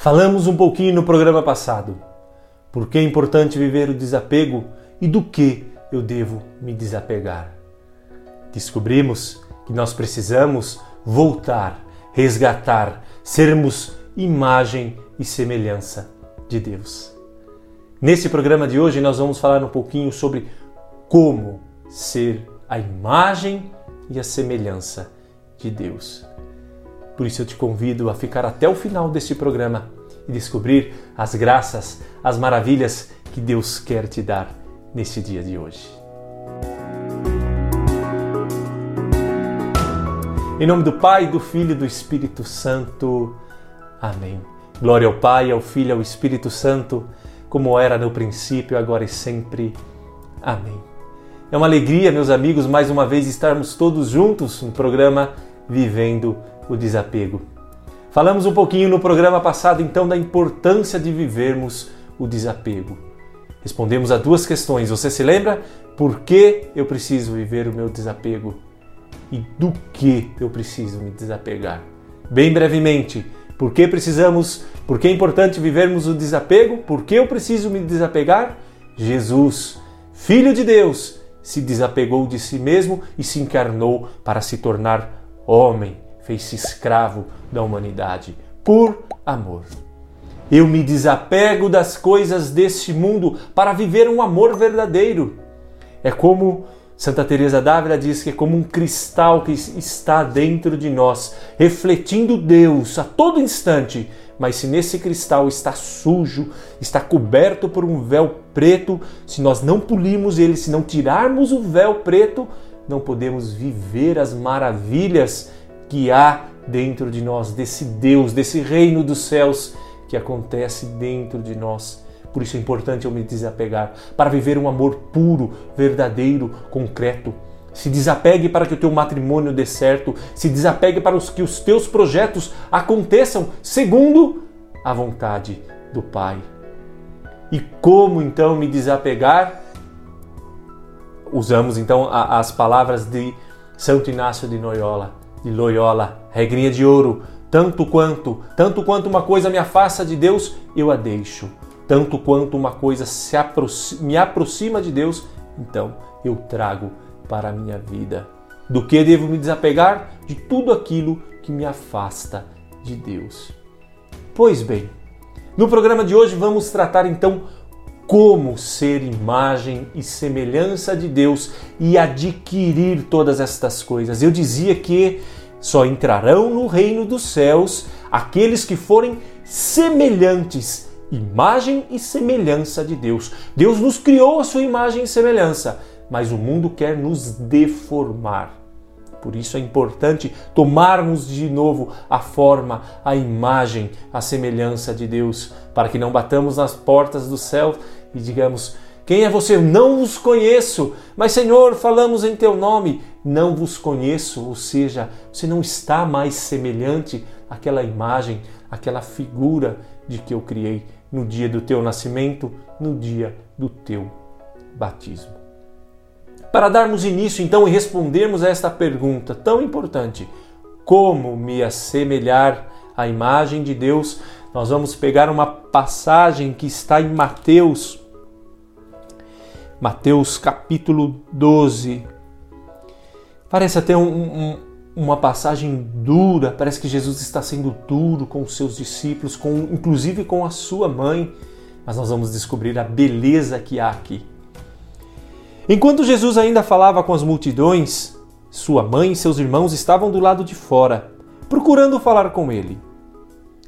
Falamos um pouquinho no programa passado por que é importante viver o desapego e do que eu devo me desapegar. Descobrimos que nós precisamos voltar, resgatar, sermos imagem e semelhança de Deus. Nesse programa de hoje nós vamos falar um pouquinho sobre como ser a imagem e a semelhança de Deus. Por isso eu te convido a ficar até o final deste programa e descobrir as graças, as maravilhas que Deus quer te dar neste dia de hoje. Em nome do Pai, do Filho e do Espírito Santo. Amém. Glória ao Pai, ao Filho e ao Espírito Santo, como era no princípio, agora e sempre. Amém. É uma alegria, meus amigos, mais uma vez estarmos todos juntos no programa Vivendo o Desapego. Falamos um pouquinho no programa passado então da importância de vivermos o desapego. Respondemos a duas questões. Você se lembra? Por que eu preciso viver o meu desapego? E do que eu preciso me desapegar? Bem brevemente, por que precisamos, por que é importante vivermos o desapego? Por que eu preciso me desapegar? Jesus, Filho de Deus, se desapegou de si mesmo e se encarnou para se tornar homem fez-se escravo da humanidade por amor. Eu me desapego das coisas deste mundo para viver um amor verdadeiro. É como Santa Teresa d'Ávila diz que é como um cristal que está dentro de nós, refletindo Deus a todo instante. Mas se nesse cristal está sujo, está coberto por um véu preto, se nós não polimos ele, se não tirarmos o véu preto, não podemos viver as maravilhas que há dentro de nós, desse Deus, desse reino dos céus que acontece dentro de nós. Por isso é importante eu me desapegar, para viver um amor puro, verdadeiro, concreto. Se desapegue para que o teu matrimônio dê certo, se desapegue para que os teus projetos aconteçam segundo a vontade do Pai. E como então me desapegar? Usamos então as palavras de Santo Inácio de Loyola de Loyola, regrinha de ouro, tanto quanto, tanto quanto uma coisa me afasta de Deus, eu a deixo. Tanto quanto uma coisa aproxima, me aproxima de Deus, então eu trago para a minha vida. Do que devo me desapegar? De tudo aquilo que me afasta de Deus. Pois bem, no programa de hoje vamos tratar então como ser imagem e semelhança de Deus e adquirir todas estas coisas. Eu dizia que só entrarão no reino dos céus aqueles que forem semelhantes, imagem e semelhança de Deus. Deus nos criou a sua imagem e semelhança, mas o mundo quer nos deformar. Por isso é importante tomarmos de novo a forma, a imagem, a semelhança de Deus, para que não batamos nas portas do céu e digamos: Quem é você? Não vos conheço. Mas, Senhor, falamos em teu nome. Não vos conheço. Ou seja, você não está mais semelhante àquela imagem, àquela figura de que eu criei no dia do teu nascimento, no dia do teu batismo. Para darmos início então e respondermos a esta pergunta tão importante: como me assemelhar à imagem de Deus? Nós vamos pegar uma passagem que está em Mateus, Mateus capítulo 12. Parece até um, um, uma passagem dura, parece que Jesus está sendo duro com os seus discípulos, com, inclusive com a sua mãe, mas nós vamos descobrir a beleza que há aqui. Enquanto Jesus ainda falava com as multidões, sua mãe e seus irmãos estavam do lado de fora, procurando falar com ele.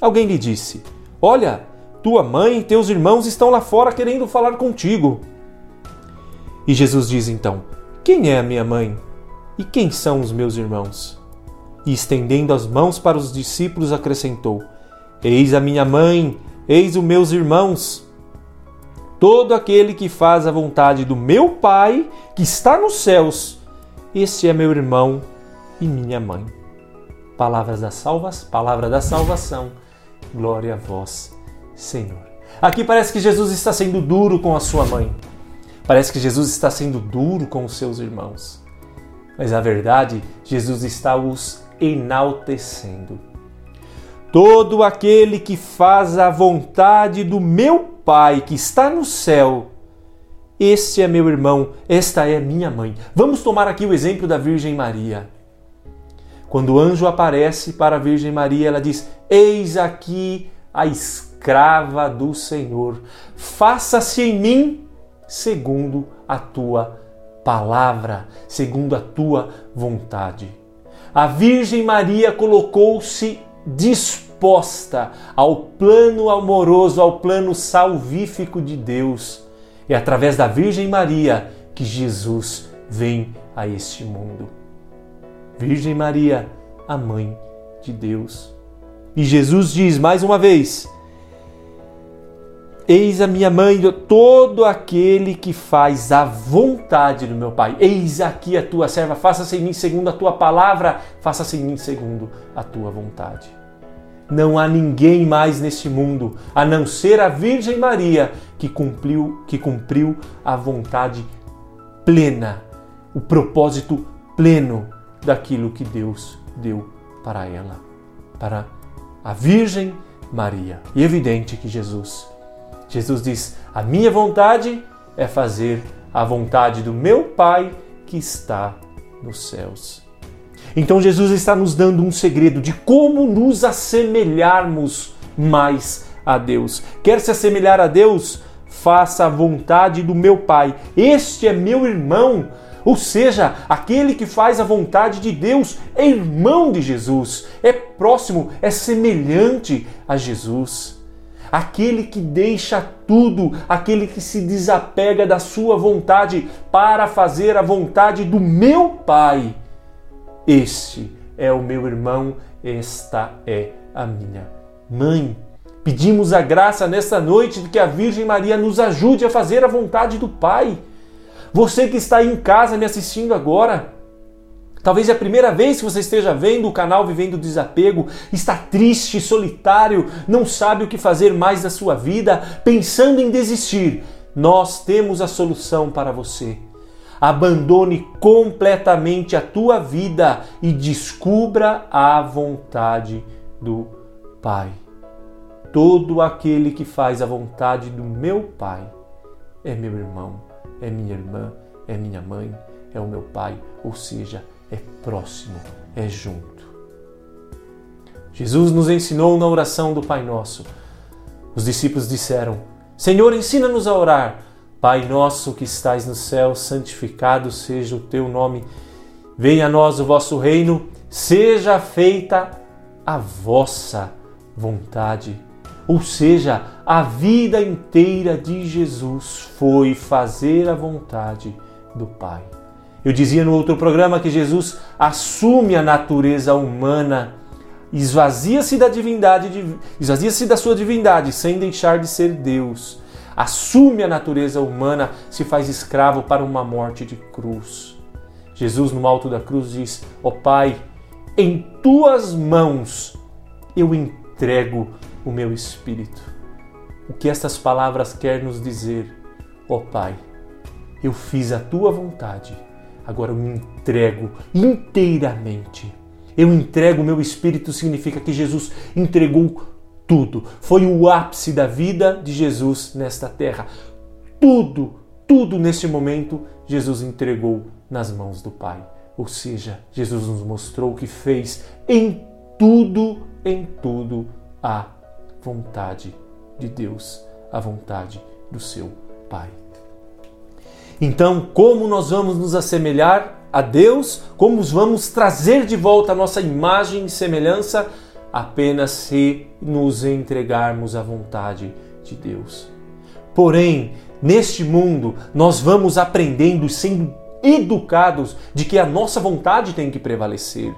Alguém lhe disse: Olha, tua mãe e teus irmãos estão lá fora querendo falar contigo. E Jesus diz então: Quem é a minha mãe? E quem são os meus irmãos? E estendendo as mãos para os discípulos, acrescentou: Eis a minha mãe, eis os meus irmãos. Todo aquele que faz a vontade do meu Pai, que está nos céus, esse é meu irmão e minha mãe. Palavras da salvas, palavra da salvação. Glória a vós, Senhor. Aqui parece que Jesus está sendo duro com a sua mãe. Parece que Jesus está sendo duro com os seus irmãos. Mas na verdade, Jesus está os enaltecendo. Todo aquele que faz a vontade do meu Pai que está no céu, este é meu irmão, esta é minha mãe. Vamos tomar aqui o exemplo da Virgem Maria. Quando o anjo aparece para a Virgem Maria, ela diz: Eis aqui a escrava do Senhor, faça-se em mim segundo a tua palavra, segundo a tua vontade. A Virgem Maria colocou-se disposta ao plano amoroso, ao plano salvífico de Deus. É através da Virgem Maria que Jesus vem a este mundo. Virgem Maria, a mãe de Deus. E Jesus diz mais uma vez: Eis a minha mãe, todo aquele que faz a vontade do meu Pai. Eis aqui a tua serva, faça-se em mim segundo a tua palavra, faça-se em mim segundo a tua vontade. Não há ninguém mais neste mundo, a não ser a Virgem Maria, que cumpriu, que cumpriu a vontade plena, o propósito pleno daquilo que Deus deu para ela, para a Virgem Maria. E é evidente que Jesus Jesus diz: A minha vontade é fazer a vontade do meu Pai que está nos céus. Então Jesus está nos dando um segredo de como nos assemelharmos mais a Deus. Quer se assemelhar a Deus? Faça a vontade do meu Pai. Este é meu irmão. Ou seja, aquele que faz a vontade de Deus é irmão de Jesus, é próximo, é semelhante a Jesus aquele que deixa tudo, aquele que se desapega da sua vontade para fazer a vontade do meu Pai. Este é o meu irmão, esta é a minha mãe. Pedimos a graça nesta noite de que a Virgem Maria nos ajude a fazer a vontade do Pai. Você que está aí em casa me assistindo agora, Talvez é a primeira vez que você esteja vendo o canal Vivendo Desapego, está triste, solitário, não sabe o que fazer mais da sua vida, pensando em desistir. Nós temos a solução para você. Abandone completamente a tua vida e descubra a vontade do Pai. Todo aquele que faz a vontade do meu Pai é meu irmão, é minha irmã, é minha mãe, é o meu pai, ou seja, é próximo, é junto. Jesus nos ensinou na oração do Pai Nosso. Os discípulos disseram: Senhor, ensina-nos a orar. Pai nosso que estais no céu, santificado seja o teu nome. Venha a nós o vosso reino, seja feita a vossa vontade. Ou seja, a vida inteira de Jesus foi fazer a vontade do Pai. Eu dizia no outro programa que Jesus assume a natureza humana, esvazia-se da divindade, esvazia-se da sua divindade sem deixar de ser Deus. Assume a natureza humana, se faz escravo para uma morte de cruz. Jesus no alto da cruz diz: Ó oh, Pai, em tuas mãos eu entrego o meu espírito. O que estas palavras querem nos dizer? Ó oh, Pai, eu fiz a tua vontade Agora eu me entrego inteiramente. Eu entrego o meu espírito significa que Jesus entregou tudo. Foi o ápice da vida de Jesus nesta terra. Tudo, tudo neste momento Jesus entregou nas mãos do Pai. Ou seja, Jesus nos mostrou que fez em tudo, em tudo a vontade de Deus, a vontade do seu Pai. Então, como nós vamos nos assemelhar a Deus? Como vamos trazer de volta a nossa imagem e semelhança? Apenas se nos entregarmos à vontade de Deus. Porém, neste mundo, nós vamos aprendendo e sendo educados de que a nossa vontade tem que prevalecer.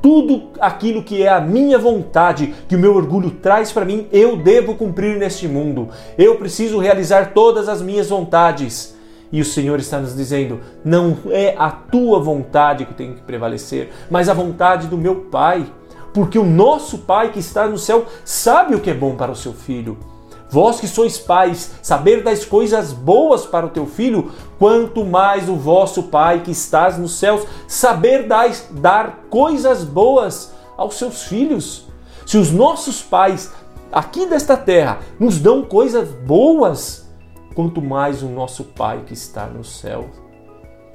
Tudo aquilo que é a minha vontade, que o meu orgulho traz para mim, eu devo cumprir neste mundo. Eu preciso realizar todas as minhas vontades. E o Senhor está nos dizendo: não é a tua vontade que tem que prevalecer, mas a vontade do meu Pai. Porque o nosso Pai que está no céu sabe o que é bom para o seu filho. Vós que sois pais, saber das coisas boas para o teu filho, quanto mais o vosso Pai que estás nos céus, saber dar coisas boas aos seus filhos. Se os nossos pais aqui desta terra nos dão coisas boas, quanto mais o nosso Pai que está no céu.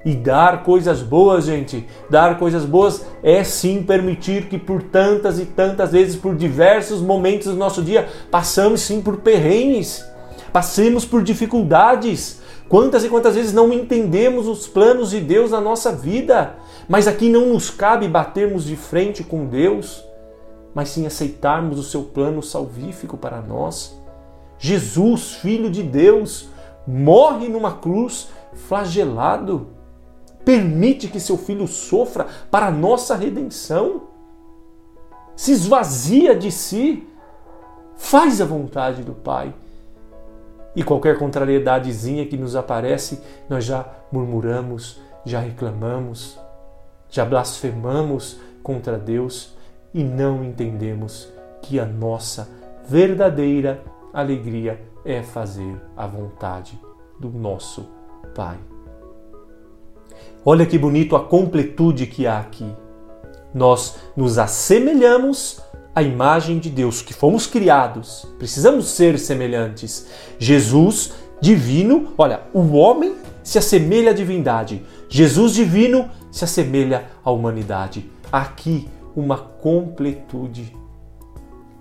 E dar coisas boas, gente, dar coisas boas é sim permitir que por tantas e tantas vezes, por diversos momentos do nosso dia, passamos sim por perrengues, passemos por dificuldades. Quantas e quantas vezes não entendemos os planos de Deus na nossa vida, mas aqui não nos cabe batermos de frente com Deus, mas sim aceitarmos o seu plano salvífico para nós. Jesus, Filho de Deus, morre numa cruz flagelado permite que seu filho sofra para a nossa redenção, se esvazia de si, faz a vontade do Pai. E qualquer contrariedadezinha que nos aparece, nós já murmuramos, já reclamamos, já blasfemamos contra Deus e não entendemos que a nossa verdadeira alegria é fazer a vontade do nosso Pai. Olha que bonito a completude que há aqui. Nós nos assemelhamos à imagem de Deus, que fomos criados. Precisamos ser semelhantes. Jesus, divino, olha, o homem se assemelha à divindade. Jesus, divino, se assemelha à humanidade. Aqui uma completude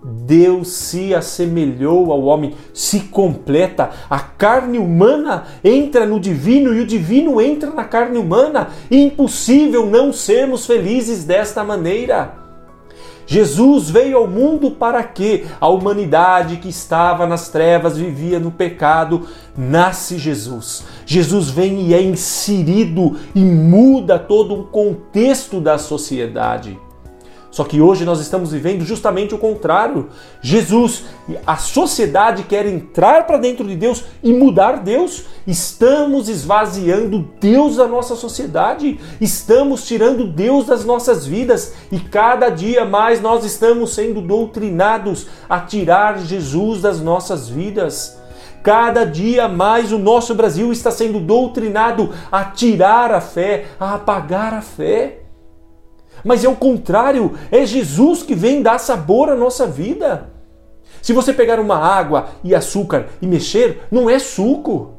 Deus se assemelhou ao homem, se completa. A carne humana entra no divino e o divino entra na carne humana. Impossível não sermos felizes desta maneira. Jesus veio ao mundo para que a humanidade que estava nas trevas vivia no pecado. Nasce Jesus. Jesus vem e é inserido e muda todo o contexto da sociedade. Só que hoje nós estamos vivendo justamente o contrário. Jesus, a sociedade quer entrar para dentro de Deus e mudar Deus. Estamos esvaziando Deus da nossa sociedade, estamos tirando Deus das nossas vidas e cada dia mais nós estamos sendo doutrinados a tirar Jesus das nossas vidas. Cada dia mais o nosso Brasil está sendo doutrinado a tirar a fé, a apagar a fé. Mas é o contrário, é Jesus que vem dar sabor à nossa vida. Se você pegar uma água e açúcar e mexer, não é suco.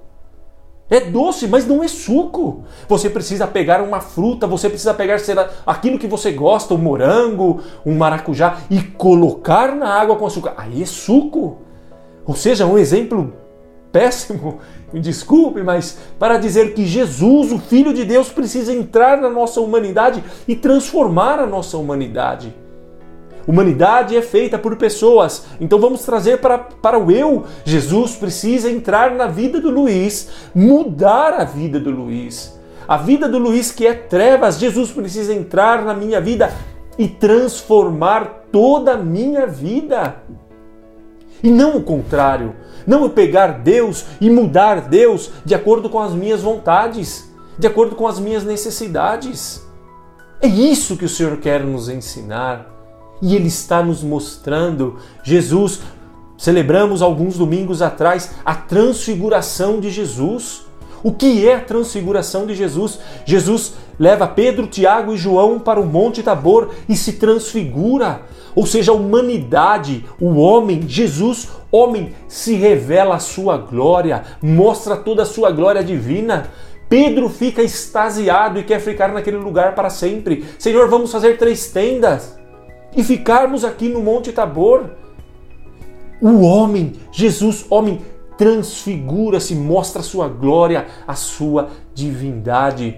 É doce, mas não é suco. Você precisa pegar uma fruta, você precisa pegar aquilo que você gosta, um morango, um maracujá, e colocar na água com açúcar. Aí é suco. Ou seja, um exemplo péssimo, me desculpe, mas para dizer que Jesus, o Filho de Deus, precisa entrar na nossa humanidade e transformar a nossa humanidade. Humanidade é feita por pessoas, então vamos trazer para, para o eu. Jesus precisa entrar na vida do Luiz, mudar a vida do Luiz. A vida do Luiz que é trevas, Jesus precisa entrar na minha vida e transformar toda a minha vida. E não o contrário. Não eu pegar Deus e mudar Deus de acordo com as minhas vontades, de acordo com as minhas necessidades. É isso que o Senhor quer nos ensinar. E Ele está nos mostrando. Jesus, celebramos alguns domingos atrás a transfiguração de Jesus. O que é a transfiguração de Jesus? Jesus leva Pedro, Tiago e João para o Monte Tabor e se transfigura. Ou seja, a humanidade, o homem, Jesus, homem, se revela a sua glória, mostra toda a sua glória divina. Pedro fica extasiado e quer ficar naquele lugar para sempre. Senhor, vamos fazer três tendas e ficarmos aqui no Monte Tabor. O homem, Jesus, homem, transfigura-se, mostra a sua glória, a sua divindade,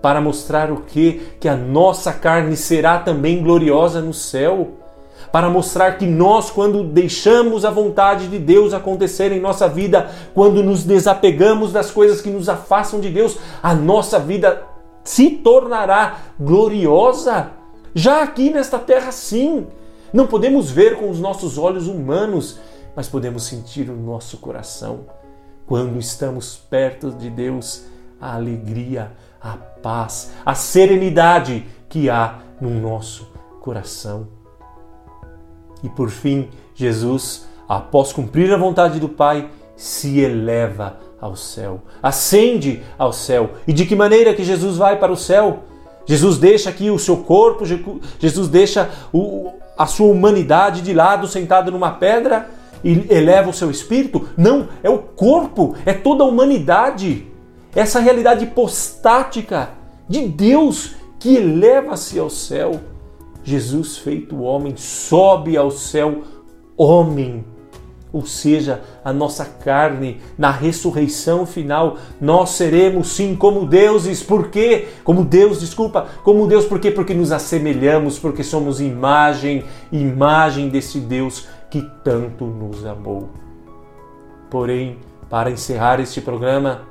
para mostrar o que? Que a nossa carne será também gloriosa no céu para mostrar que nós, quando deixamos a vontade de Deus acontecer em nossa vida, quando nos desapegamos das coisas que nos afastam de Deus, a nossa vida se tornará gloriosa. Já aqui nesta terra, sim. Não podemos ver com os nossos olhos humanos, mas podemos sentir no nosso coração, quando estamos perto de Deus, a alegria, a paz, a serenidade que há no nosso coração. E por fim, Jesus, após cumprir a vontade do Pai, se eleva ao céu, ascende ao céu. E de que maneira que Jesus vai para o céu? Jesus deixa aqui o seu corpo, Jesus deixa o, a sua humanidade de lado, sentado numa pedra e eleva o seu espírito? Não, é o corpo, é toda a humanidade. Essa realidade hipostática de Deus que eleva-se ao céu. Jesus, feito homem, sobe ao céu, homem. Ou seja, a nossa carne, na ressurreição final, nós seremos sim como deuses. Por quê? Como Deus, desculpa, como Deus, por quê? Porque nos assemelhamos, porque somos imagem, imagem desse Deus que tanto nos amou. Porém, para encerrar este programa,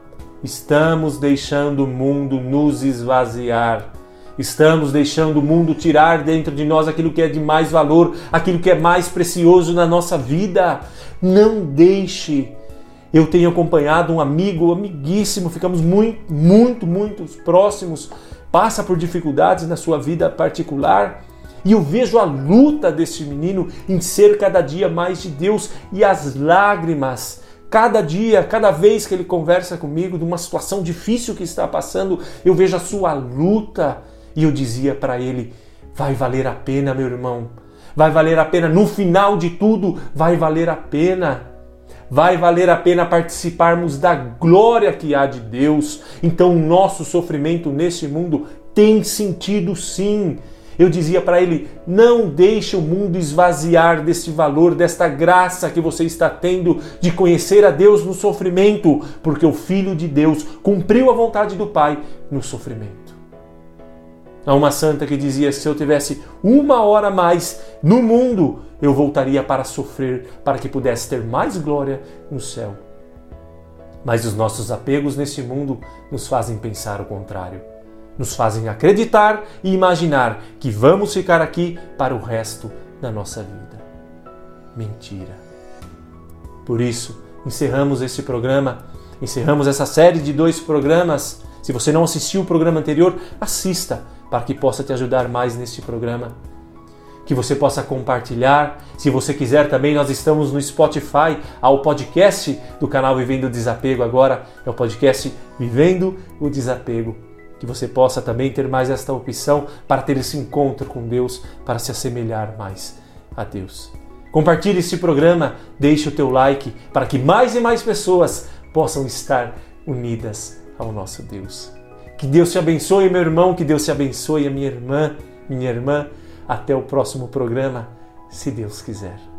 estamos deixando o mundo nos esvaziar. Estamos deixando o mundo tirar dentro de nós aquilo que é de mais valor, aquilo que é mais precioso na nossa vida. Não deixe. Eu tenho acompanhado um amigo, amiguíssimo, ficamos muito, muito, muito próximos, passa por dificuldades na sua vida particular. E eu vejo a luta desse menino em ser cada dia mais de Deus e as lágrimas. Cada dia, cada vez que ele conversa comigo de uma situação difícil que está passando, eu vejo a sua luta. E eu dizia para ele: vai valer a pena, meu irmão. Vai valer a pena. No final de tudo, vai valer a pena. Vai valer a pena participarmos da glória que há de Deus. Então, o nosso sofrimento nesse mundo tem sentido sim. Eu dizia para ele: não deixe o mundo esvaziar desse valor, desta graça que você está tendo de conhecer a Deus no sofrimento, porque o Filho de Deus cumpriu a vontade do Pai no sofrimento. Há uma santa que dizia: se eu tivesse uma hora mais no mundo, eu voltaria para sofrer, para que pudesse ter mais glória no céu. Mas os nossos apegos nesse mundo nos fazem pensar o contrário nos fazem acreditar e imaginar que vamos ficar aqui para o resto da nossa vida. Mentira. Por isso, encerramos esse programa, encerramos essa série de dois programas. Se você não assistiu o programa anterior, assista para que possa te ajudar mais neste programa. Que você possa compartilhar. Se você quiser também, nós estamos no Spotify, ao podcast do canal Vivendo o Desapego. Agora é o podcast Vivendo o Desapego que você possa também ter mais esta opção para ter esse encontro com Deus, para se assemelhar mais a Deus. Compartilhe este programa, deixe o teu like para que mais e mais pessoas possam estar unidas ao nosso Deus. Que Deus te abençoe, meu irmão, que Deus te abençoe, minha irmã, minha irmã. Até o próximo programa, se Deus quiser.